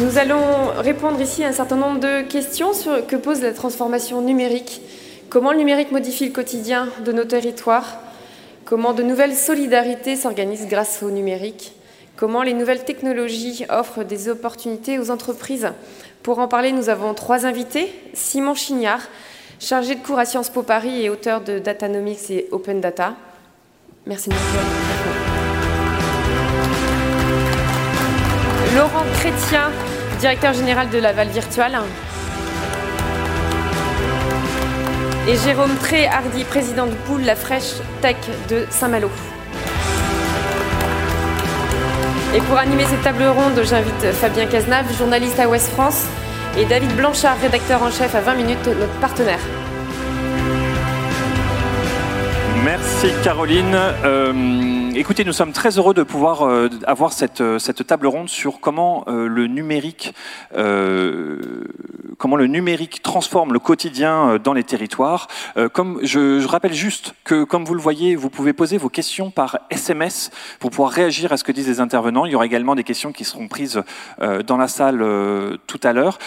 Nous allons répondre ici à un certain nombre de questions que pose la transformation numérique. Comment le numérique modifie le quotidien de nos territoires? Comment de nouvelles solidarités s'organisent grâce au numérique? Comment les nouvelles technologies offrent des opportunités aux entreprises? Pour en parler, nous avons trois invités. Simon Chignard, chargé de cours à Sciences Po Paris et auteur de Datanomics et Open Data. Merci de Laurent Chrétien, directeur général de Laval Virtual. Et Jérôme Tré Hardy, président de Poule La Fraîche Tech de Saint-Malo. Et pour animer cette table ronde, j'invite Fabien Cazenave, journaliste à Ouest France, et David Blanchard, rédacteur en chef à 20 minutes, notre partenaire. Merci Caroline. Euh, écoutez, nous sommes très heureux de pouvoir euh, avoir cette, euh, cette, table ronde sur comment le numérique, comment le numérique transforme le quotidien dans les territoires. comme je, rappelle juste que, comme vous le voyez, vous pouvez poser vos questions par SMS pour pouvoir réagir à ce que disent les intervenants. Il y aura également des questions qui seront prises dans la salle tout à l'heure.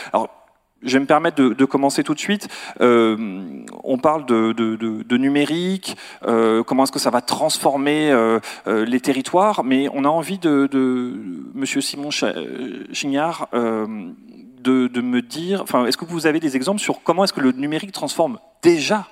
Je vais me permettre de, commencer tout de suite. Euh, on parle de, numérique, euh, comment est-ce que ça va transformer euh, les territoires, mais on a envie de, Monsieur Simon Chignard, de, me dire, enfin, est-ce que vous avez des exemples sur comment est-ce que le numérique transforme déjà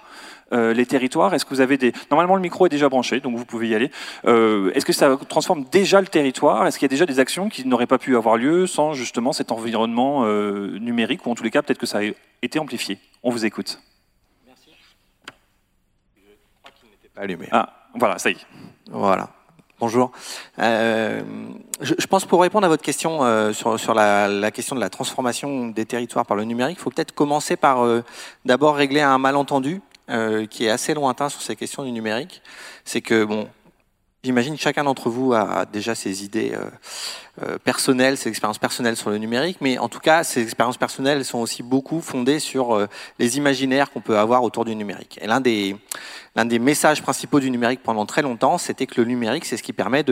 euh, les territoires Est-ce que vous avez des... Normalement, le micro est déjà branché, donc vous pouvez y aller. Euh, est-ce que ça transforme déjà le territoire? Est-ce qu'il y a déjà des actions qui n'auraient pas pu avoir lieu sans justement cet environnement euh, numérique, ou en tous les cas, peut-être que ça a été amplifié On vous écoute. Merci. Je crois qu'il n'était pas allumé. Ah, voilà, ça y est. Voilà. Bonjour. je, pense pour répondre à votre question sur, la, la, question de la transformation des territoires par le numérique, il faut peut-être commencer par d'abord régler un malentendu euh, qui est assez lointain sur ces questions du numérique. C'est que, bon, j'imagine chacun d'entre vous a déjà ses idées euh, euh, personnelles, ses expériences personnelles sur le numérique, mais en tout cas, ces expériences personnelles sont aussi beaucoup fondées sur les imaginaires qu'on peut avoir autour du numérique. Et l'un des, l'un des messages principaux du numérique pendant très longtemps, c'était que le numérique, c'est ce qui permet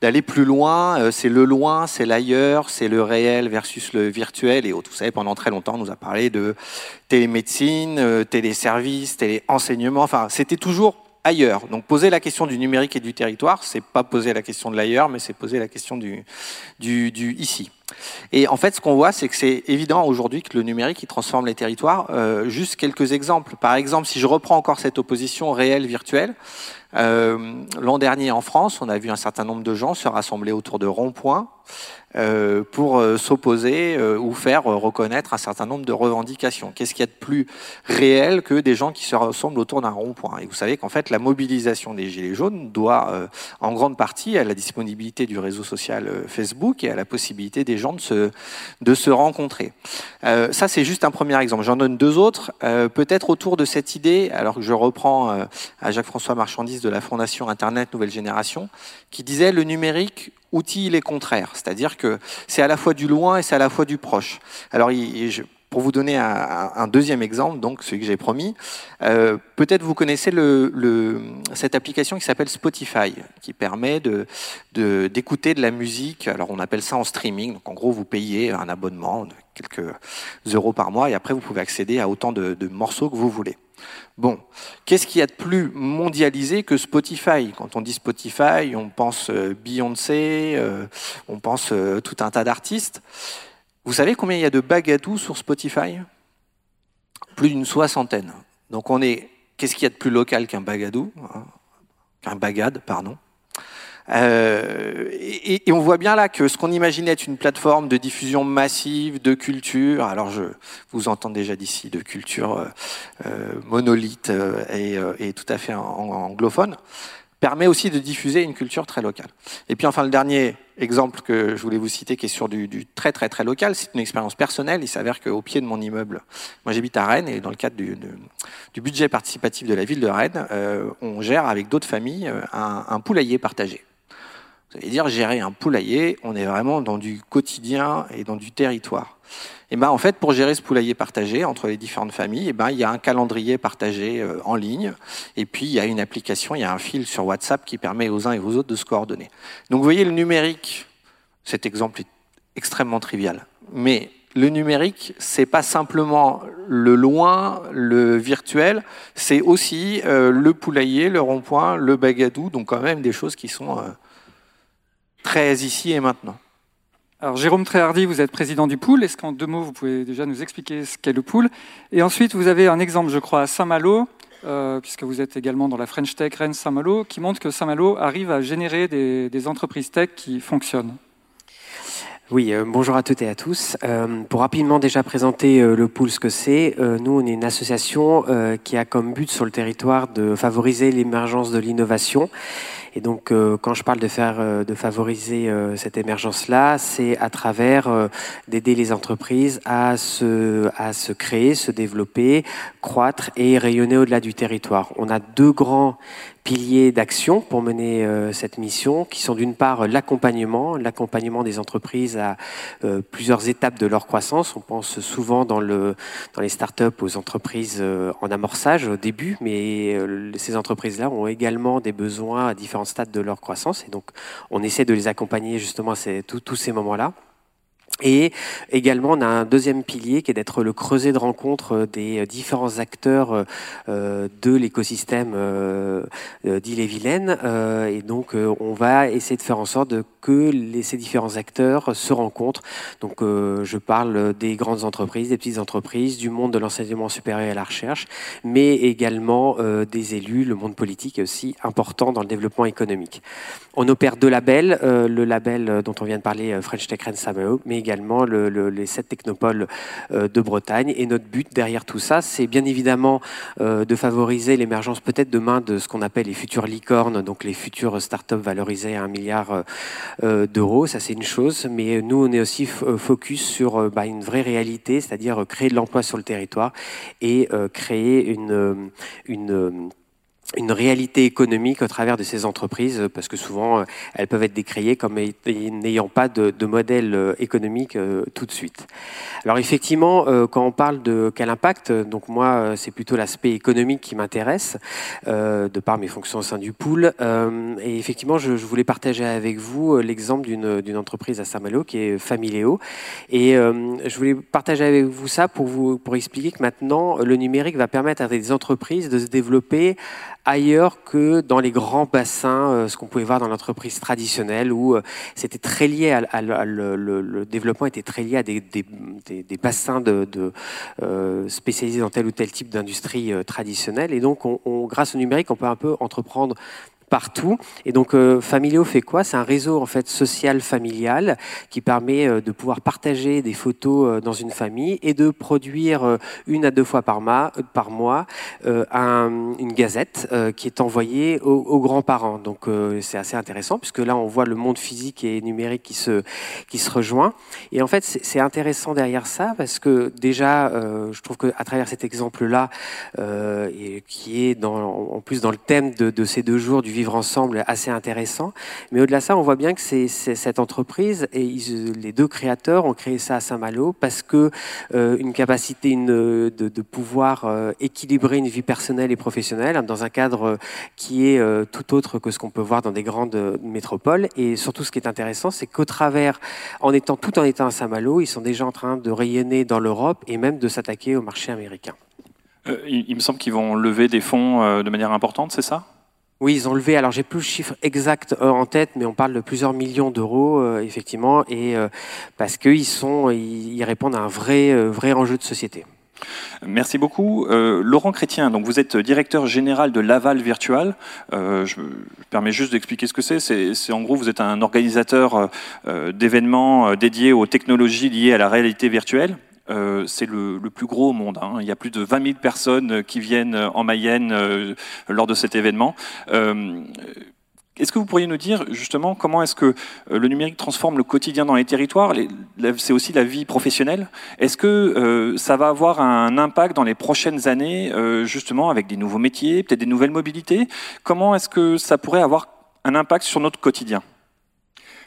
d'aller plus loin, c'est le loin, c'est l'ailleurs, c'est le réel versus le virtuel et autres. Vous savez, pendant très longtemps, on nous a parlé de télémédecine, euh, téléservice, téléenseignement, enfin, c'était toujours ailleurs. Donc poser la question du numérique et du territoire, c'est pas poser la question de l'ailleurs, mais c'est poser la question du, du, du ici. Et en fait, ce qu'on voit, c'est que c'est évident aujourd'hui que le numérique, il transforme les territoires. Euh, juste quelques exemples. Par exemple, si je reprends encore cette opposition réelle-virtuelle, euh, l'an dernier en France, on a vu un certain nombre de gens se rassembler autour de ronds-points pour euh, s'opposer euh, ou faire reconnaître un certain nombre de revendications. Qu'est-ce qu'il y a de plus réel que des gens qui se rassemblent autour d'un rond-point? Et vous savez qu'en fait, la mobilisation des Gilets jaunes doit en grande partie à la disponibilité du réseau social Facebook et à la possibilité des gens de se, de se rencontrer. ça, c'est juste un premier exemple. J'en donne deux autres. Peut-être autour de cette idée, alors que je reprends à Jacques-François Marchandise de la Fondation Internet Nouvelle Génération, qui disait le numérique outil, il est contraire. C'est-à-dire que c'est à la fois du loin et c'est à la fois du proche. Alors, pour vous donner un, deuxième exemple, donc celui que j'ai promis, euh, peut-être vous connaissez le, cette application qui s'appelle Spotify, qui permet d'écouter de, de, la musique. Alors on appelle ça en streaming. Donc en gros, vous payez un abonnement de quelques euros par mois et après vous pouvez accéder à autant de morceaux que vous voulez. Bon, qu'est-ce qu'il y a de plus mondialisé que Spotify? Quand on dit Spotify, on pense euh, Beyoncé, euh, on pense euh, tout un tas d'artistes. Vous savez combien il y a de bagadous sur Spotify? Plus d'une soixantaine. Donc on est, qu'est-ce qu'il y a de plus local qu'un bagadou? Hein? Qu'un bagade, pardon. Euh, et, on voit bien là que ce qu'on imaginait être une plateforme de diffusion massive de culture, alors je vous entends déjà d'ici, de culture euh, euh monolithe euh, et, tout à fait anglophone, permet aussi de diffuser une culture très locale. Et puis enfin le dernier exemple que je voulais vous citer, qui est sur du, très très très local, c'est une expérience personnelle. Il s'avère qu'au pied de mon immeuble, moi j'habite à Rennes, et dans le cadre du, budget participatif de la ville de Rennes, on gère avec d'autres familles un poulailler partagé. Vous allez dire, gérer un poulailler, on est vraiment dans du quotidien et dans du territoire. Et ben, en fait, pour gérer ce poulailler partagé entre les différentes familles, et ben, il y a un calendrier partagé euh, en ligne, et puis il y a une application, il y a un fil sur WhatsApp qui permet aux uns et aux autres de se coordonner. Donc vous voyez, le numérique, cet exemple est extrêmement trivial. Mais le numérique, c'est pas simplement le loin, le virtuel, c'est aussi euh, le poulailler, le rond-point, le bagadou, donc quand même des choses qui sont euh, très ici et maintenant. Alors Jérôme Tréhardy, vous êtes président du pool. Est-ce qu'en deux mots, vous pouvez déjà nous expliquer ce qu'est le pool? Et ensuite, vous avez un exemple, je crois, à Saint-Malo, euh, puisque vous êtes également dans la French Tech Rennes Saint-Malo, qui montre que Saint-Malo arrive à générer des entreprises tech qui fonctionnent. Oui, euh, bonjour à toutes et à tous. Euh, pour rapidement déjà présenter euh, le pool, ce que c'est, nous, on est une association qui a comme but sur le territoire de favoriser l'émergence de l'innovation. Et donc, quand je parle de faire, de favoriser cette émergence-là, c'est à travers d'aider les entreprises à se, à se créer, se développer, croître et rayonner au-delà du territoire. On a deux grands piliers d'action pour mener euh, cette mission, qui sont d'une part l'accompagnement, l'accompagnement des entreprises à euh, plusieurs étapes de leur croissance. On pense souvent dans, le, dans les startups aux entreprises euh, en amorçage au début, mais ces entreprises-là ont également des besoins à différents stades de leur croissance, et donc on essaie de les accompagner justement à tous ces moments-là. Et également, on a un deuxième pilier qui est d'être le creuset de rencontre des différents acteurs euh, de l'écosystème euh, d'Ille-et-Vilaine. Euh, et donc, on va essayer de faire en sorte que ces différents acteurs se rencontrent. Donc, je parle des grandes entreprises, des petites entreprises, du monde de l'enseignement supérieur et la recherche, mais également des élus. Le monde politique est aussi important dans le développement économique. On opère deux labels. le label dont on vient de parler, French Tech Rennes mais également les sept technopoles euh, de Bretagne. Et notre but derrière tout ça, c'est bien évidemment euh, de favoriser l'émergence peut-être demain de ce qu'on appelle les futures licornes, donc les futures startups valorisées à un milliard euh, d'euros. Ça, c'est une chose. Mais nous, on est aussi focus sur bah, une vraie réalité, c'est-à-dire créer de l'emploi sur le territoire et créer une, une une réalité économique au travers de ces entreprises, parce que souvent euh, elles peuvent être décriées comme n'ayant pas de, modèle euh, économique euh, tout de suite. Alors effectivement, quand on parle de quel impact, donc moi c'est plutôt l'aspect économique qui m'intéresse, de par mes fonctions au sein du pool. et effectivement, je, voulais partager avec vous l'exemple d'une entreprise à Saint-Malo qui est Familéo. Et je voulais partager avec vous ça pour vous pour expliquer que maintenant le numérique va permettre à des entreprises de se développer ailleurs que dans les grands bassins, euh, ce qu'on pouvait voir dans l'entreprise traditionnelle, où euh, c'était très lié à, le, développement était très lié à des, bassins euh, spécialisés dans tel ou tel type d'industrie traditionnelle. Et donc, on, grâce au numérique, on peut un peu entreprendre partout. Et donc, euh, Familio fait quoi? C'est un réseau en fait social familial qui permet euh, de pouvoir partager des photos euh, dans une famille et de produire une à deux fois par, mois, une gazette qui est envoyée aux, grands-parents. Donc, c'est assez intéressant puisque là, on voit le monde physique et numérique qui se, qui se rejoint. Et en fait, c'est intéressant derrière ça parce que déjà, je trouve qu'à travers cet exemple-là, qui est en plus dans le thème de, de ces deux jours du vivre ensemble assez intéressant. Mais au-delà de ça, on voit bien que c'est cette entreprise et les deux créateurs ont créé ça à Saint-Malo parce que euh, une capacité de, pouvoir euh, équilibrer une vie personnelle et professionnelle dans un cadre qui est euh, tout autre que ce qu'on peut voir dans des grandes métropoles. Et surtout, ce qui est intéressant, c'est qu'au travers, en étant tout en étant à Saint-Malo, ils sont déjà en train de rayonner dans l'Europe et même de s'attaquer au marché américain. il, me semble qu'ils vont lever des fonds de manière importante, c'est ça? Oui, ils ont levé, alors j'ai plus le chiffre exact euh, en tête, mais on parle de plusieurs millions d'euros, euh, effectivement, et euh, parce qu'ils sont, ils, répondent à un vrai, vrai enjeu de société. Merci beaucoup. Laurent Chrétien, donc vous êtes directeur général de Laval Virtual. je me permets juste d'expliquer ce que c'est. C'est en gros, vous êtes un organisateur d'événements dédiés aux technologies liées à la réalité virtuelle. Euh, c'est le, plus gros au monde. Hein. Il y a plus de 20 000 personnes qui viennent en Mayenne euh, lors de cet événement. Euh, est-ce que vous pourriez nous dire justement comment est-ce que le numérique transforme le quotidien dans les territoires? C'est aussi la vie professionnelle. Est-ce que ça va avoir un impact dans les prochaines années, justement avec des nouveaux métiers, peut-être des nouvelles mobilités? Comment est-ce que ça pourrait avoir un impact sur notre quotidien?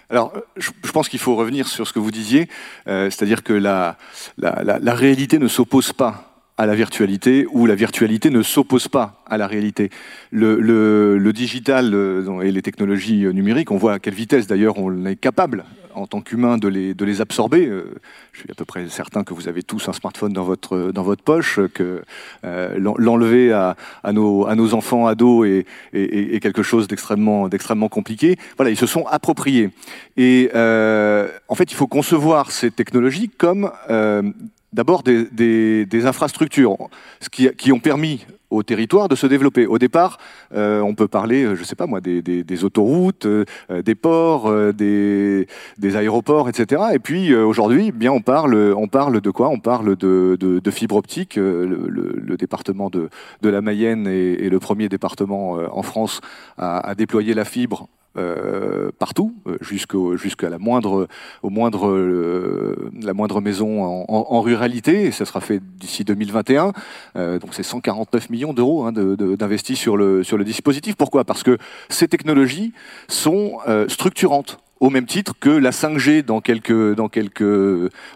Alors, je, pense qu'il faut revenir sur ce que vous disiez, euh, c'est-à-dire que la, réalité ne s'oppose pas à la virtualité ou la virtualité ne s'oppose pas à la réalité. Le, le, le digital euh, et les technologies numériques, on voit à quelle vitesse d'ailleurs on est capable en tant qu'humain de les, de les absorber. Euh, je suis à peu près certain que vous avez tous un smartphone dans votre, dans votre poche, que euh, l'enlever à, à, nos, à nos enfants, ados est, est, est quelque chose d'extrêmement d'extrêmement compliqué. Voilà, ils se sont appropriés. Et euh, en fait, il faut concevoir ces technologies comme euh, d'abord des, infrastructures qui, ont permis au territoire de se développer. Au départ, euh, on peut parler, euh, je ne sais pas moi, des, autoroutes, euh, des ports, des, aéroports, etc. Et puis aujourd'hui, eh bien on parle, on parle de quoi? On parle de, de, de, fibre optique. Le, département de, la Mayenne est, le premier département en France à déployer la fibre euh, partout, euh, jusqu'à la moindre, au moindre, euh, la moindre maison en, ruralité. Et ça sera fait d'ici 2021. Euh, donc c'est 149 millions d'euros hein, d'investis sur le, sur le dispositif. Pourquoi? Parce que ces technologies sont structurantes au même titre que la 5G dans quelques,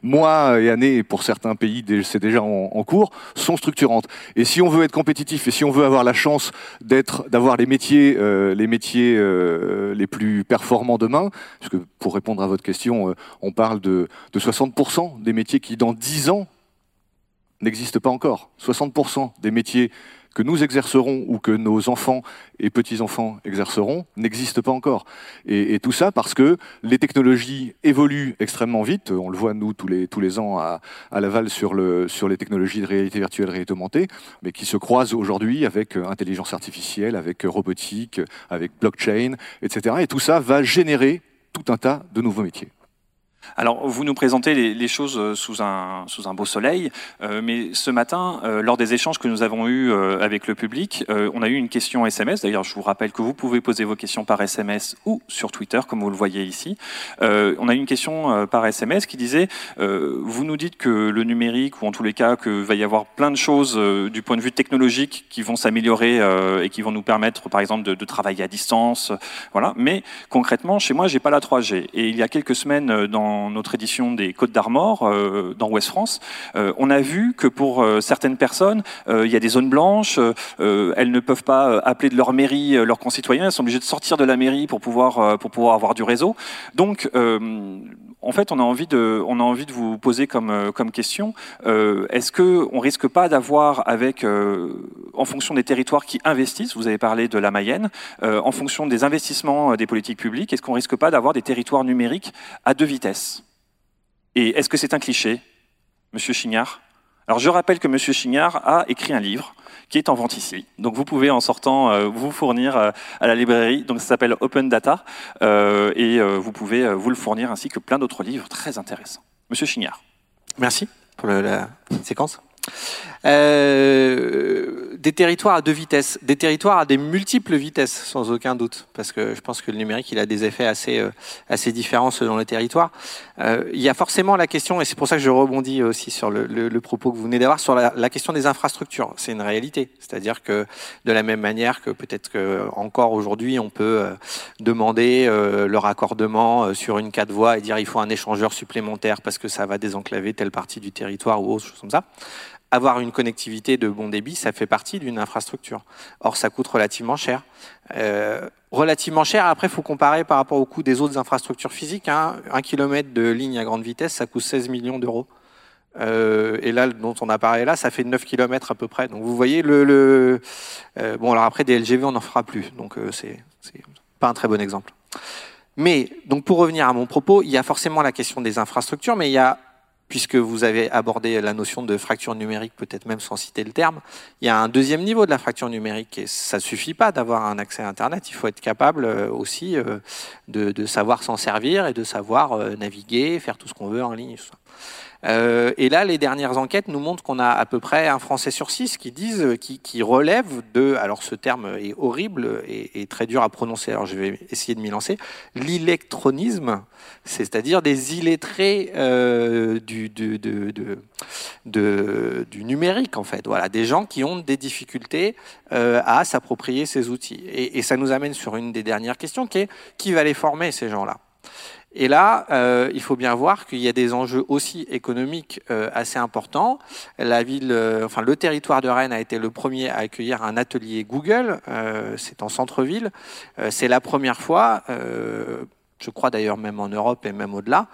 mois et années, pour certains pays, c'est déjà en, cours, sont structurantes. Et si on veut être compétitif et si on veut avoir la chance d'avoir les métiers, euh, euh, les plus performants demain, parce que pour répondre à votre question, euh, on parle de, de 60% des métiers qui, dans 10 ans, n'existent pas encore. 60% des métiers que nous exercerons ou que nos enfants et petits-enfants exerceront n'existe pas encore. Et, tout ça parce que les technologies évoluent extrêmement vite. On le voit, nous, tous les, tous les ans à, à Laval sur, le, sur les technologies de réalité virtuelle, réalité augmentée, mais qui se croisent aujourd'hui avec intelligence artificielle, avec robotique, avec blockchain, etc. Et tout ça va générer tout un tas de nouveaux métiers. Alors, vous nous présentez les, choses euh, sous un, sous un beau soleil, euh, mais ce matin, euh, lors des échanges que nous avons eus avec le public, on a eu une question SMS. D'ailleurs, je vous rappelle que vous pouvez poser vos questions par SMS ou sur Twitter, comme vous le voyez ici. On a eu une question par SMS qui disait Vous nous dites que le numérique, ou en tous les cas, qu'il va y avoir plein de choses du point de vue technologique qui vont s'améliorer et qui vont nous permettre, par exemple, de, de travailler à distance. voilà. Mais concrètement, chez moi, j'ai pas la 3G. Et il y a quelques semaines, dans notre édition des Côtes d'Armor euh, dans Ouest France, euh, on a vu que pour euh, certaines personnes, il y a des zones blanches, elles ne peuvent pas appeler de leur mairie leurs concitoyens, elles sont obligées de sortir de la mairie pour pouvoir, pour pouvoir avoir du réseau. Donc, en fait, on a envie de, on a envie de vous poser comme, comme question est-ce qu'on risque pas d'avoir, avec, en fonction des territoires qui investissent, vous avez parlé de la Mayenne, en fonction des investissements des politiques publiques, est-ce qu'on risque pas d'avoir des territoires numériques à deux vitesses? Et est-ce que c'est un cliché, Monsieur Chignard? Alors, je rappelle que Monsieur Chignard a écrit un livre qui est en vente ici. Donc vous pouvez en sortant euh, vous fournir euh, à la librairie. Donc ça s'appelle Open Data euh, et vous pouvez vous le fournir ainsi que plein d'autres livres très intéressants. Monsieur Chignard. Merci pour le, la séquence. Euh, des territoires à deux vitesses, des territoires à des multiples vitesses, sans aucun doute, parce que je pense que le numérique, il a des effets assez, euh, assez différents selon les territoires. Euh, il y a forcément la question, et c'est pour ça que je rebondis aussi sur le, propos que vous venez d'avoir, sur la, question des infrastructures. C'est une réalité, c'est-à-dire que de la même manière que peut-être que encore aujourd'hui, on peut demander le raccordement sur une quatre voies et dire il faut un échangeur supplémentaire parce que ça va désenclaver telle partie du territoire ou autre chose comme ça avoir une connectivité de bon débit, ça fait partie d'une infrastructure. Or, ça coûte relativement cher. Euh, relativement cher, après, il faut comparer par rapport au coût des autres infrastructures physiques. Hein. Un kilomètre de ligne à grande vitesse, ça coûte 16 millions d'euros. Euh, et là, dont on a parlé là, ça fait 9 km à peu près. Donc vous voyez, le, le euh, bon, alors après, des LGV, on n'en fera plus. Donc euh, c'est pas un très bon exemple. Mais, donc pour revenir à mon propos, il y a forcément la question des infrastructures, mais il y a puisque vous avez abordé la notion de fracture numérique, peut-être même sans citer le terme, il y a un deuxième niveau de la fracture numérique et ça ne suffit pas d'avoir un accès à Internet, il faut être capable euh, aussi euh, de, savoir s'en servir et de savoir euh, naviguer, faire tout ce qu'on veut en ligne. Euh, et là, les dernières enquêtes nous montrent qu'on a à peu près un Français sur six qui disent, qui, qui relèvent de, alors ce terme est horrible et, très dur à prononcer, alors je vais essayer de m'y lancer, l'électronisme, c'est-à-dire des illettrés euh, du, numérique en fait. Voilà, des gens qui ont des difficultés euh, à s'approprier ces outils. Et ça nous amène sur une des dernières questions qui est qui va les former ces gens-là? Et là, euh, il faut bien voir qu'il y a des enjeux aussi économiques euh, assez importants. La ville, euh, enfin le territoire de Rennes a été le premier à accueillir un atelier Google. c'est en centre-ville. c'est la première fois je crois d'ailleurs même en Europe et même au-delà,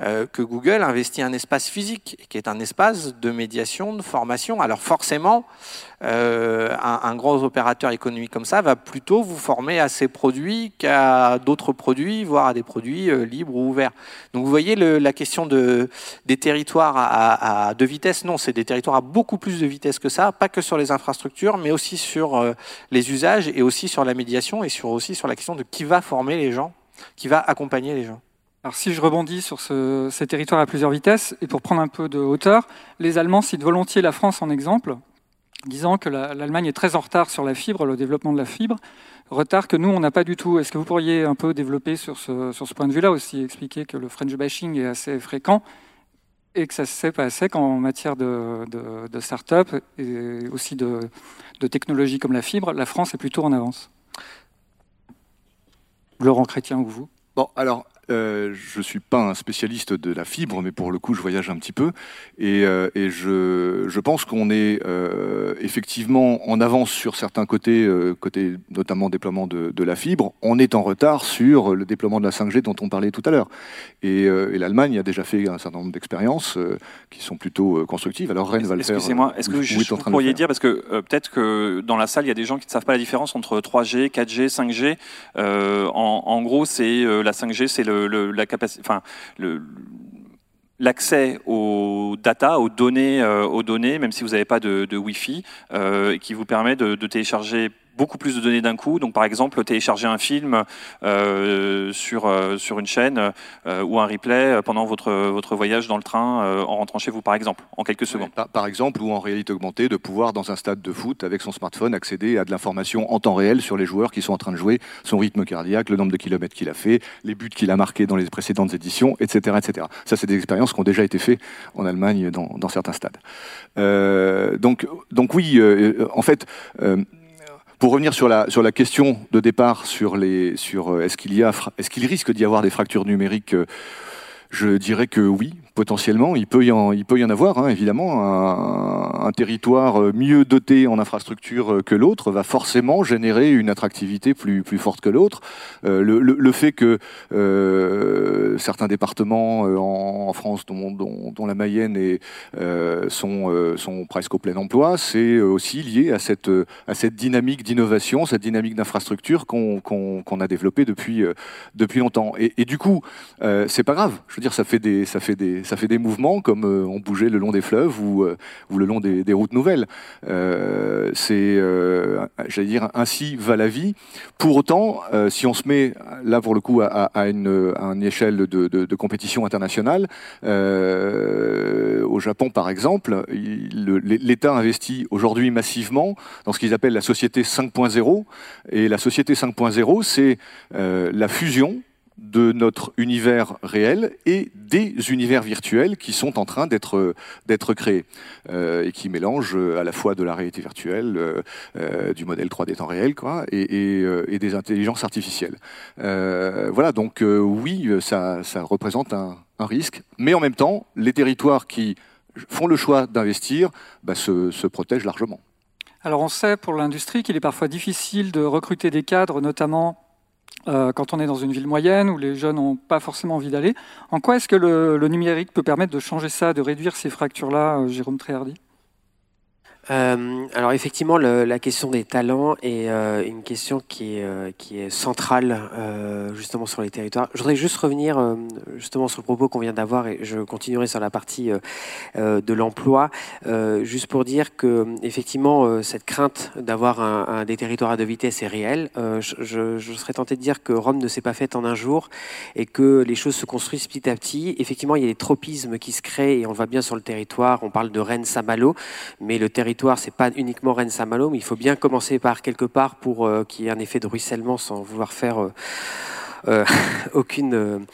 euh, que Google investit un espace physique, qui est un espace de médiation, de formation. Alors forcément, euh, un, un, gros opérateur économique comme ça va plutôt vous former à ses produits qu'à d'autres produits, voire à des produits euh, libres ou ouverts. Donc vous voyez la question de, des territoires à, deux vitesses, non, c'est des territoires à beaucoup plus de vitesse que ça, pas que sur les infrastructures, mais aussi sur les usages et aussi sur la médiation et sur, aussi sur la question de qui va former les gens qui va accompagner les gens. Alors si je rebondis sur ces territoires à plusieurs vitesses, et pour prendre un peu de hauteur, les Allemands citent volontiers la France en exemple, disant que l'Allemagne est très en retard sur la fibre, le développement de la fibre, retard que nous, on n'a pas du tout. Est-ce que vous pourriez un peu développer sur ce, point de vue-là aussi, expliquer que le French bashing est assez fréquent et que ça se sait pas assez qu'en matière de, de, de start-up et aussi de, de technologies comme la fibre, la France est plutôt en avance? Laurent Chrétien ou vous? Bon, alors, euh, je ne suis pas un spécialiste de la fibre, mais pour le coup, je voyage un petit peu. Et, euh, et je, je, pense qu'on est euh, effectivement en avance sur certains côtés, côté notamment déploiement de, de, la fibre. On est en retard sur le déploiement de la 5G dont on parlait tout à l'heure. Et, et l'Allemagne a déjà fait un certain nombre d'expériences qui sont plutôt constructives. Alors Rennes va le faire. Excusez-moi, est-ce que vous, vous pourriez dire, parce que peut-être que dans la salle, il y a des gens qui ne savent pas la différence entre 3G, 4G, 5G. En, en, gros, c'est la 5G, c'est le l'accès aux data, aux données, euh, aux données, même si vous n'avez pas de, Wi-Fi, euh, qui vous permet de télécharger beaucoup plus de données d'un coup. Donc, par exemple, télécharger un film euh, sur, euh, sur une chaîne euh, ou un replay pendant votre, votre voyage dans le train euh, en rentrant chez vous, par exemple, en quelques secondes. Par, par, exemple, ou en réalité augmentée, de pouvoir, dans un stade de foot, avec son smartphone, accéder à de l'information en temps réel sur les joueurs qui sont en train de jouer, son rythme cardiaque, le nombre de kilomètres qu'il a fait, les buts qu'il a marqués dans les précédentes éditions, etc. etc. Ça, c'est des expériences qui ont déjà été faites en Allemagne dans, dans certains stades. Euh, donc, donc oui, euh, en fait, pour revenir sur la, sur la question de départ sur, les, sur est-ce qu'il est-ce qu'il risque d'y avoir des fractures numériques, je dirais que oui, potentiellement, il peut y en, avoir, hein, évidemment. Un, territoire mieux doté en infrastructure que l'autre va forcément générer une attractivité plus, forte que l'autre. Euh, le, fait que euh, certains départements euh, en, France, dont, la Mayenne, euh, sont, euh, presque au plein emploi, c'est aussi lié à cette, dynamique d'innovation, cette dynamique d'infrastructure qu'on qu qu a développée depuis, depuis longtemps. Et, du coup, c'est pas grave. Dire, ça fait des, ça fait des, ça fait des mouvements comme euh, on bougeait le long des fleuves ou, euh, le long des, routes nouvelles. Euh, c'est, j'allais dire, ainsi va la vie. Pour autant, si on se met là pour le coup à, une, échelle de compétition internationale, au Japon par exemple, l'État investit aujourd'hui massivement dans ce qu'ils appellent la société 5.0. Et la société 5.0, c'est la fusion de notre univers réel et des univers virtuels qui sont en train d'être d'être créés euh, et qui mélangent à la fois de la réalité virtuelle, euh, euh, du modèle 3D temps réel, quoi, et, euh, des intelligences artificielles. Euh, voilà, donc euh, oui, ça, ça représente un, risque, mais en même temps, les territoires qui font le choix d'investir bah, se protègent largement. Alors on sait pour l'industrie qu'il est parfois difficile de recruter des cadres, notamment euh, quand on est dans une ville moyenne où les jeunes n'ont pas forcément envie d'aller. En quoi est-ce que le, le, numérique peut permettre de changer ça, de réduire ces fractures-là, euh, Jérôme Tréhardy? Euh, alors effectivement, la question des talents est euh, une question qui est, euh, centrale justement sur les territoires. Je voudrais juste revenir justement sur le propos qu'on vient d'avoir et je continuerai sur la partie de l'emploi, juste pour dire que effectivement cette crainte d'avoir des territoires à deux vitesses est réelle. Je, je, serais tenté de dire que Rome ne s'est pas faite en un jour et que les choses se construisent petit à petit. Effectivement, il y a des tropismes qui se créent et on le voit bien sur le territoire. On parle de Rennes-Saint-Malo, mais le territoire c'est pas uniquement Rennes-Saint-Malo, mais il faut bien commencer par quelque part pour euh, qu'il y ait un effet de ruissellement sans vouloir faire euh, aucune,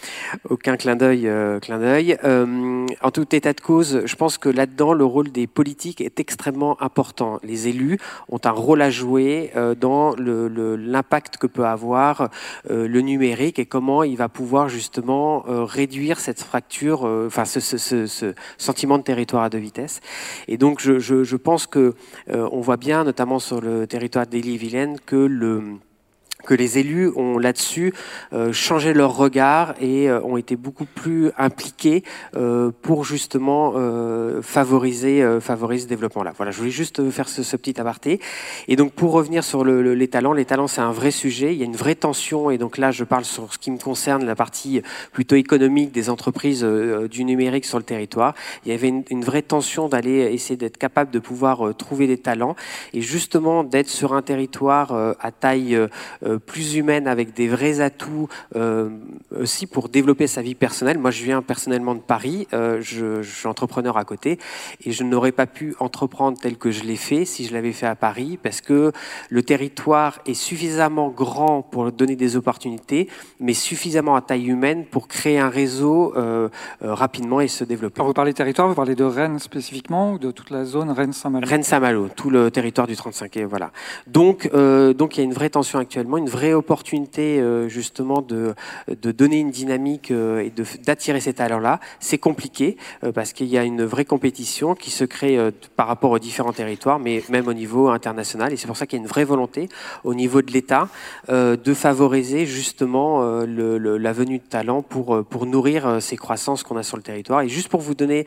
aucun clin d'œil. clin d'œil. en tout état de cause, je pense que là-dedans, le rôle des politiques est extrêmement important. Les élus ont un rôle à jouer dans l'impact que peut avoir le numérique et comment il va pouvoir justement réduire cette fracture, enfin ce, ce, sentiment de territoire à deux vitesses. Et donc, je, je, je pense que on voit bien, notamment sur le territoire d'Élie-Vilaine, que le que les élus ont là-dessus euh, changé leur regard et euh, ont été beaucoup plus impliqués euh, pour justement favoriser, favoriser ce développement-là. Voilà, je voulais juste faire ce, petit aparté. Et donc pour revenir sur le, le, les talents, les talents c'est un vrai sujet, il y a une vraie tension et donc là je parle sur ce qui me concerne, la partie plutôt économique des entreprises du numérique sur le territoire. Il y avait une, vraie tension d'aller essayer d'être capable de pouvoir trouver des talents et justement d'être sur un territoire à taille plus humaine avec des vrais atouts euh, aussi pour développer sa vie personnelle. Moi, je viens personnellement de Paris, euh, je, je, suis entrepreneur à côté et je n'aurais pas pu entreprendre tel que je l'ai fait si je l'avais fait à Paris parce que le territoire est suffisamment grand pour donner des opportunités, mais suffisamment à taille humaine pour créer un réseau euh, rapidement et se développer. Quand vous parlez territoire, vous parlez de Rennes spécifiquement ou de toute la zone Rennes-Saint-Malo? Rennes-Saint-Malo, tout le territoire du 35 et voilà. Donc, euh, donc il y a une vraie tension actuellement, une vraie opportunité euh, justement de, donner une dynamique euh, et d'attirer ces talents-là. C'est compliqué euh, parce qu'il y a une vraie compétition qui se crée par rapport aux différents territoires, mais même au niveau international. Et c'est pour ça qu'il y a une vraie volonté au niveau de l'État de favoriser justement la venue de talents pour nourrir ces croissances qu'on a sur le territoire. Et juste pour vous donner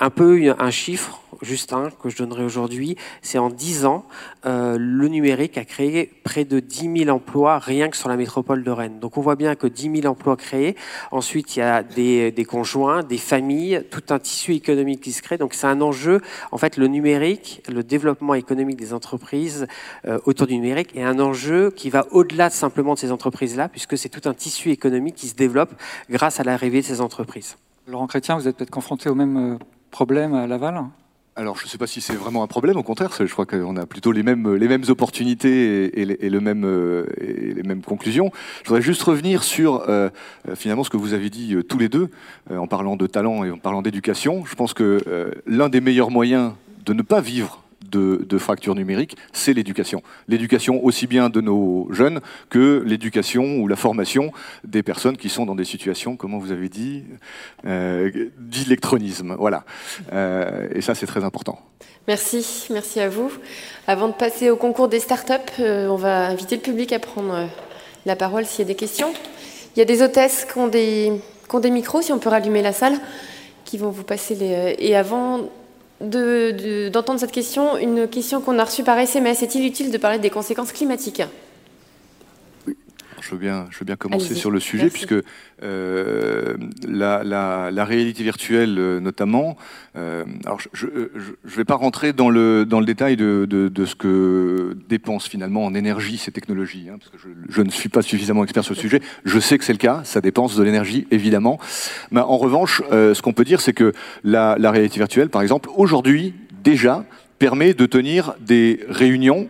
un peu un chiffre, juste un, que je donnerai aujourd'hui, c'est en 10 ans, euh, le numérique a créé près de 10 000 emplois rien que sur la métropole de Rennes. Donc on voit bien que 10 000 emplois créés, ensuite il y a des, conjoints, des familles, tout un tissu économique qui se crée. Donc c'est un enjeu, en fait le numérique, le développement économique des entreprises euh, autour du numérique est un enjeu qui va au-delà de simplement de ces entreprises-là, puisque c'est tout un tissu économique qui se développe grâce à l'arrivée de ces entreprises. Laurent Chrétien, vous êtes peut-être confronté au même euh, problème à Laval? Alors, je ne sais pas si c'est vraiment un problème, au contraire, je crois qu'on a plutôt les mêmes, opportunités et, et, les mêmes conclusions. Je voudrais juste revenir sur euh, finalement ce que vous avez dit euh, tous les deux, euh, en parlant de talent et en parlant d'éducation. Je pense que euh, l'un des meilleurs moyens de ne pas vivre de, de fracture numérique, c'est l'éducation. L'éducation aussi bien de nos jeunes que l'éducation ou la formation des personnes qui sont dans des situations, comment vous avez dit, euh, d'électronisme. Voilà. Euh, et ça, c'est très important. Merci, merci à vous. Avant de passer au concours des startups, euh, on va inviter le public à prendre la parole s'il y a des questions. Il y a des hôtesses qui ont des, qui ont des micros, si on peut rallumer la salle, qui vont vous passer les... Et avant d'entendre de, cette question, une question qu'on a reçue par SMS. Est-il utile de parler des conséquences climatiques? Je veux bien, je veux bien commencer sur le sujet, Merci. puisque euh, la, la, la, réalité virtuelle, euh, notamment, euh, alors je ne vais pas rentrer dans le, dans le détail de, de, de, ce que dépensent finalement en énergie ces technologies, hein, parce que je, je, ne suis pas suffisamment expert sur le sujet. Je sais que c'est le cas, ça dépense de l'énergie, évidemment. Mais en revanche, euh, ce qu'on peut dire, c'est que la, la réalité virtuelle, par exemple, aujourd'hui, déjà, permet de tenir des réunions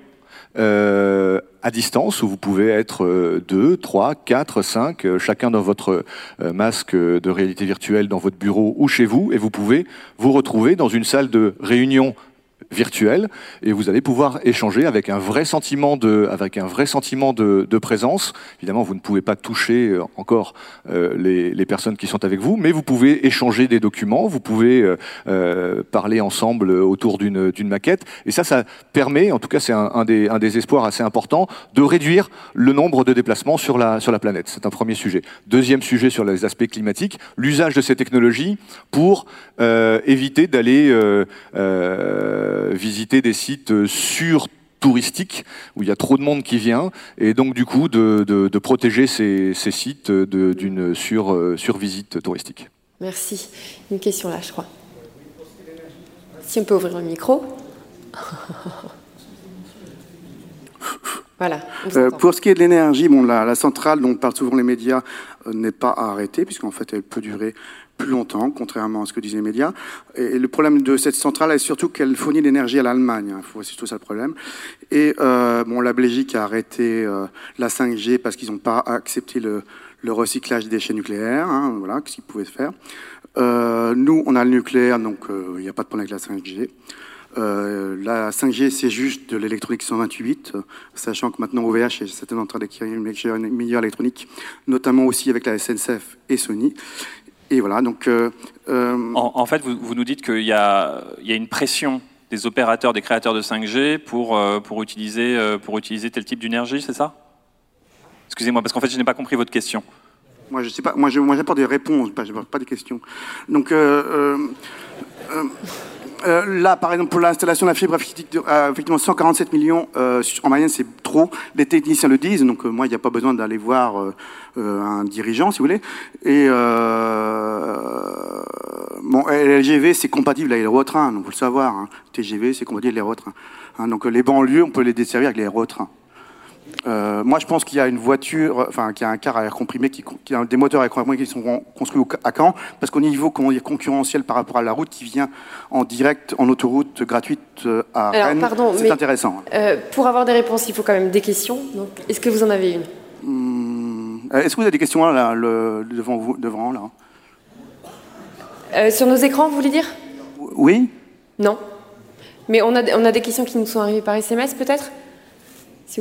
euh, à distance où vous pouvez être euh, 2, 3, 4, 5, euh, chacun dans votre euh, masque de réalité virtuelle dans votre bureau ou chez vous, et vous pouvez vous retrouver dans une salle de réunion virtuelle et vous allez pouvoir échanger avec un vrai sentiment de, avec un vrai sentiment de, de présence. Évidemment, vous ne pouvez pas toucher euh, encore euh, les, les, personnes qui sont avec vous, mais vous pouvez échanger des documents, vous pouvez euh, euh parler ensemble autour d'une maquette. Et ça, ça permet, en tout cas, c'est un, un, des, un des espoirs assez importants, de réduire le nombre de déplacements sur la, sur la planète. C'est un premier sujet. Deuxième sujet sur les aspects climatiques, l'usage de ces technologies pour euh, éviter d'aller visiter des sites sur touristiques où il y a trop de monde qui vient et donc du coup de, de, de protéger ces, ces sites d'une sur, sur visite touristique. Merci. Une question là, je crois. Si on peut ouvrir le micro. Voilà. pour ce qui est de l'énergie, bon, la, centrale dont parlent souvent les médias n'est pas arrêtée, puisqu'en fait elle peut durer plus longtemps, contrairement à ce que disaient les médias. Et, le problème de cette centrale est surtout qu'elle fournit l'énergie à l'Allemagne. Hein, c'est tout ça le problème. Et euh, bon, la Belgique a arrêté euh, la 5G parce qu'ils n'ont pas accepté le, recyclage des déchets nucléaires. Hein, voilà, ce qu'ils pouvaient faire. Euh, nous, on a le nucléaire, donc il n'y a pas de problème avec la 5G. la 5G, c'est juste de l'électronique 128, sachant que maintenant OVH est certainement en train d'acquérir une meilleure électronique, notamment aussi avec la SNCF et Sony. Et voilà, donc. Euh, euh, en, fait, vous, nous dites qu'il y, a, une pression des opérateurs, des créateurs de 5G pour, euh, pour, utiliser, pour utiliser tel type d'énergie, c'est ça? Excusez-moi, parce qu'en fait, je n'ai pas compris votre question. Moi, je sais pas. Moi, j'apporte des réponses, pas, pas des questions. Donc. Euh, là, par exemple, pour l'installation de la fibre euh, effectivement 147 millions euh, en moyenne, c'est trop. Les techniciens le disent, donc moi, il n'y a pas besoin d'aller voir un dirigeant, si vous voulez. Et bon, LGV, c'est compatible avec les retrains, donc faut le savoir. Hein. TGV, c'est compatible avec les retrains. Hein. donc les banlieues, on peut les desservir avec les retrains. Euh, moi, je pense qu'il y a une voiture, enfin, qu'il y a un car à air comprimé, qui, qui a des moteurs à air comprimé qui sont construits à Caen, parce qu'au niveau concurrentiel par rapport à la route qui vient en direct en autoroute gratuite euh, à Rennes, c'est intéressant. Euh, pour avoir des réponses, il faut quand même des questions. Est-ce que vous en avez une? Hmm, Est-ce que vous avez des questions là, devant vous, devant là? Sur nos écrans, vous voulez dire? Oui. Non. Mais on a, on a des questions qui nous sont arrivées par SMS, peut-être?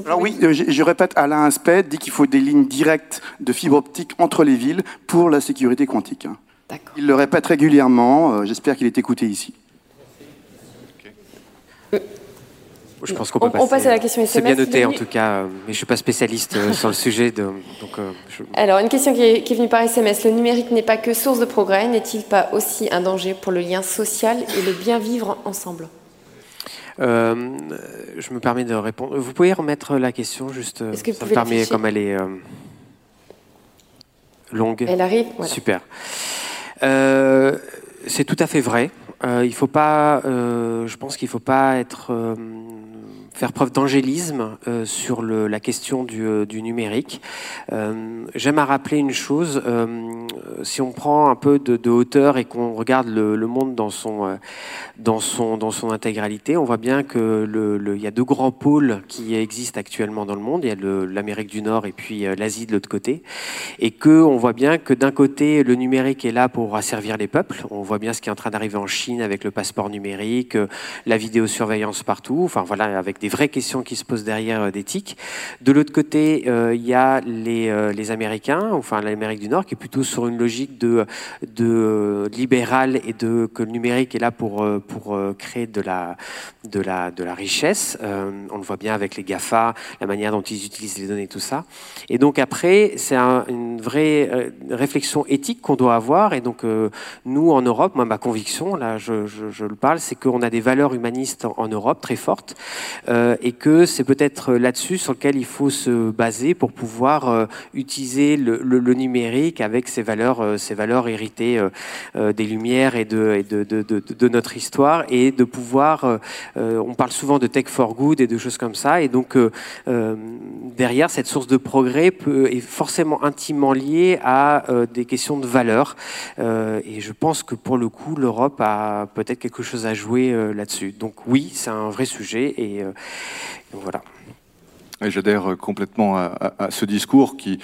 Alors oui, euh, je, répète, Alain Aspect dit qu'il faut des lignes directes de fibre optique entre les villes pour la sécurité quantique. Hein. Il le répète régulièrement, euh, j'espère qu'il est écouté ici. Je pense qu'on peut on, passe à la question SMS. C'est bien noté en tout cas, mais je ne suis pas spécialiste euh, sur le sujet. donc, Alors, une question qui est, qui est, venue par SMS. Le numérique n'est pas que source de progrès, n'est-il pas aussi un danger pour le lien social et le bien vivre ensemble? Euh, je me permets de répondre. Vous pouvez remettre la question juste. Est-ce que ça me permet, comme elle est euh, longue. Elle arrive. Super. Euh, c'est tout à fait vrai. il faut pas. je pense qu'il ne faut pas être faire preuve d'angélisme euh, sur la question du, euh, numérique. Euh, J'aime à rappeler une chose, si on prend un peu de, hauteur et qu'on regarde le, monde dans son, intégralité, on voit bien que le, le, il y a deux grands pôles qui existent actuellement dans le monde. Il y a l'Amérique du Nord et puis l'Asie de l'autre côté. Et que on voit bien que d'un côté, le numérique est là pour asservir les peuples. On voit bien ce qui est en train d'arriver en Chine avec le passeport numérique, la vidéosurveillance partout, enfin voilà, avec des vraies questions qui se posent derrière euh, d'éthique. De l'autre côté, euh, il y a les, euh, les Américains, enfin l'Amérique du Nord, qui est plutôt sur une logique de, de libérale et de que le numérique est là pour, pour créer de la, de la, de la richesse. on le voit bien avec les GAFA, la manière dont ils utilisent les données, tout ça. Et donc après, c'est une vraie réflexion éthique qu'on doit avoir. Et donc nous, en Europe, moi, ma conviction, là, je, le parle, c'est qu'on a des valeurs humanistes en Europe très fortes. Euh, et que c'est peut-être là-dessus sur lequel il faut se baser pour pouvoir euh, utiliser le, numérique avec ses valeurs, euh, valeurs héritées des Lumières et, de, notre histoire et de pouvoir. on parle souvent de tech for good et de choses comme ça, et donc derrière cette source de progrès est forcément intimement liée à des questions de valeurs. et je pense que pour le coup, l'Europe a peut-être quelque chose à jouer là-dessus. Donc oui, c'est un vrai sujet et, voilà. J'adhère complètement à, ce discours qui,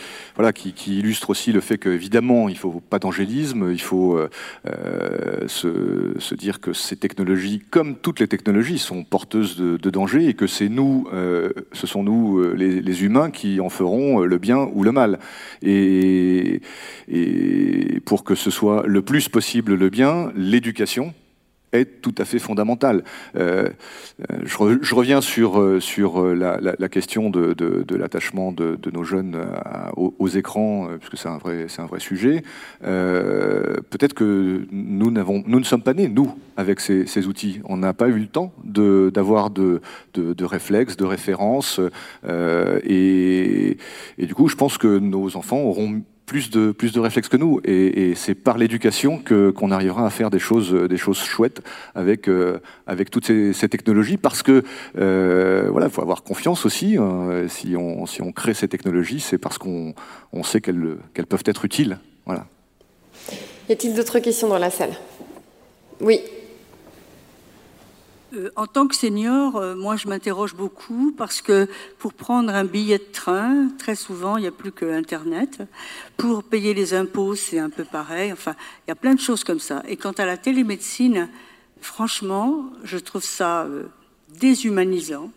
illustre aussi le fait qu'évidemment, il ne faut pas d'angélisme, il faut euh, euh, se, dire que ces technologies, comme toutes les technologies, sont porteuses de, dangers et que euh, ce sont nous, les, humains, qui en ferons le bien ou le mal. Et pour que ce soit le plus possible le bien, l'éducation, est tout à fait fondamentale. Euh, je, reviens sur, euh, sur euh, la, question de, l'attachement de, nos jeunes aux, écrans, puisque c'est un vrai, c'est un vrai sujet. peut-être que nous, n'avons, nous ne sommes pas nés, nous, avec ces, ces outils. On n'a pas eu le temps d'avoir de, de, réflexes, de références. et, et, du coup, je pense que nos enfants auront plus de, plus de réflexes que nous. Et, c'est par l'éducation qu'on arrivera à faire des choses, des choses chouettes avec, euh, avec toutes ces, technologies. Parce que, euh, voilà, il faut avoir confiance aussi. Hein. si, on, si on crée ces technologies, c'est parce qu'on on sait qu'elles, qu'elles peuvent être utiles. Voilà. Y a-t-il d'autres questions dans la salle? Oui. Euh, en tant que senior, euh, moi je m'interroge beaucoup parce que pour prendre un billet de train, très souvent il n'y a plus que Internet. Pour payer les impôts, c'est un peu pareil. Enfin, il y a plein de choses comme ça. Et quant à la télémédecine, franchement, je trouve ça euh, déshumanisant,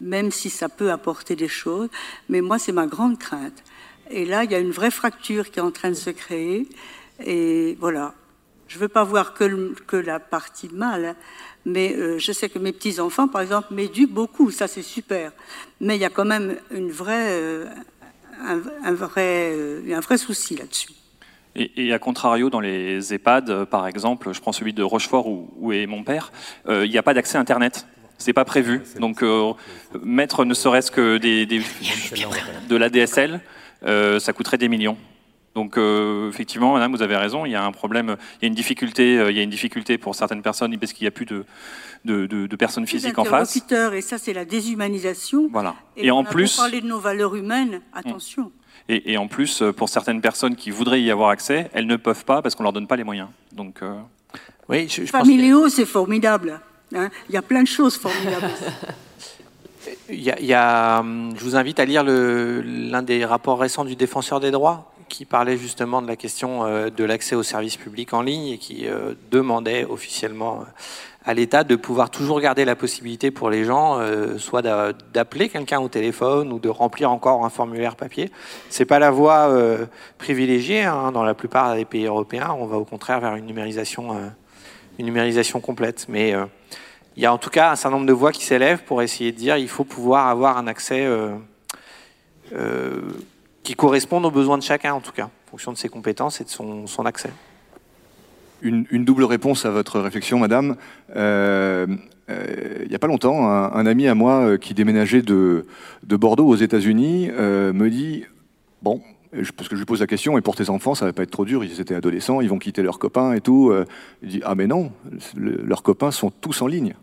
même si ça peut apporter des choses. Mais moi, c'est ma grande crainte. Et là, il y a une vraie fracture qui est en train de se créer. Et voilà. Je ne veux pas voir que, que la partie mal, hein. mais euh, je sais que mes petits-enfants, par exemple, m'éduquent beaucoup, ça c'est super. Mais il y a quand même une vraie, euh, un, un, vrai, euh, un vrai souci là-dessus. Et, et, à contrario, dans les EHPAD, par exemple, je prends celui de Rochefort où, où est mon père, il n'y a pas d'accès Internet. C'est pas prévu. Donc, mettre ne serait-ce que des, des, de la DSL, ça coûterait des millions. Donc euh, effectivement, madame, vous avez raison, il y a un problème, il y a une difficulté, euh, il y a une difficulté pour certaines personnes parce qu'il n'y a plus de, de, de, de personnes physiques en face. Et ça, c'est la déshumanisation. Voilà. Et, et on en a plus, parler de nos valeurs humaines, attention. Et, et, en plus, pour certaines personnes qui voudraient y avoir accès, elles ne peuvent pas parce qu'on leur donne pas les moyens. Donc euh... oui, je, je Familéo, que... c'est formidable. Hein il y a plein de choses formidables. Il y, a, il y a, je vous invite à lire l'un des rapports récents du Défenseur des droits qui parlait justement de la question euh, de l'accès aux services publics en ligne et qui euh, demandait officiellement à l'État de pouvoir toujours garder la possibilité pour les gens, euh, soit d'appeler quelqu'un au téléphone ou de remplir encore un formulaire papier. C'est pas la voie euh, privilégiée hein, dans la plupart des pays européens. On va au contraire vers une numérisation, euh, une numérisation complète. Mais il y a en tout cas un certain nombre de voix qui s'élèvent pour essayer de dire il faut pouvoir avoir un accès qui correspondent aux besoins de chacun, en tout cas, en fonction de ses compétences et de son, accès. Une, double réponse à votre réflexion, madame. Euh, euh, il n'y a pas longtemps, un, ami à moi qui déménageait de, de Bordeaux aux États-Unis euh, me dit Bon, parce que je lui pose la question, et pour tes enfants, ça va pas être trop dur, ils étaient adolescents, ils vont quitter leurs copains et tout. Il dit Ah, mais non, le, leurs copains sont tous en ligne.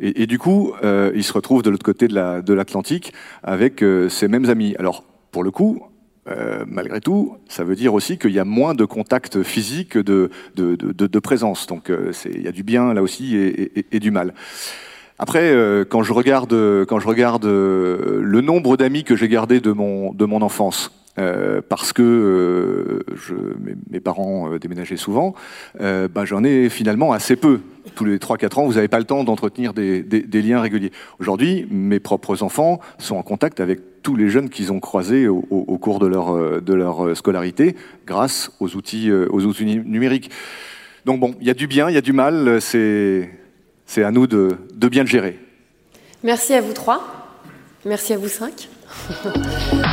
Et, du coup, euh, il se retrouve de l'autre côté de l'Atlantique la, avec euh, ses mêmes amis. Alors, pour le coup, euh, malgré tout, ça veut dire aussi qu'il y a moins de contact physique, de, de, de, présence. Donc euh, il y a du bien là aussi et, du mal. Après, euh, quand je regarde, le nombre d'amis que j'ai gardés de mon, enfance, parce que mes, parents déménageaient souvent, bah, j'en ai finalement assez peu. Tous les 3-4 ans, vous n'avez pas le temps d'entretenir des, liens réguliers. Aujourd'hui, mes propres enfants sont en contact avec tous les jeunes qu'ils ont croisés au, cours de leur, de leur scolarité grâce aux outils, aux outils numériques. Donc bon, il y a du bien, il y a du mal, c'est à nous de, de bien le gérer. Merci à vous trois. Merci à vous cinq.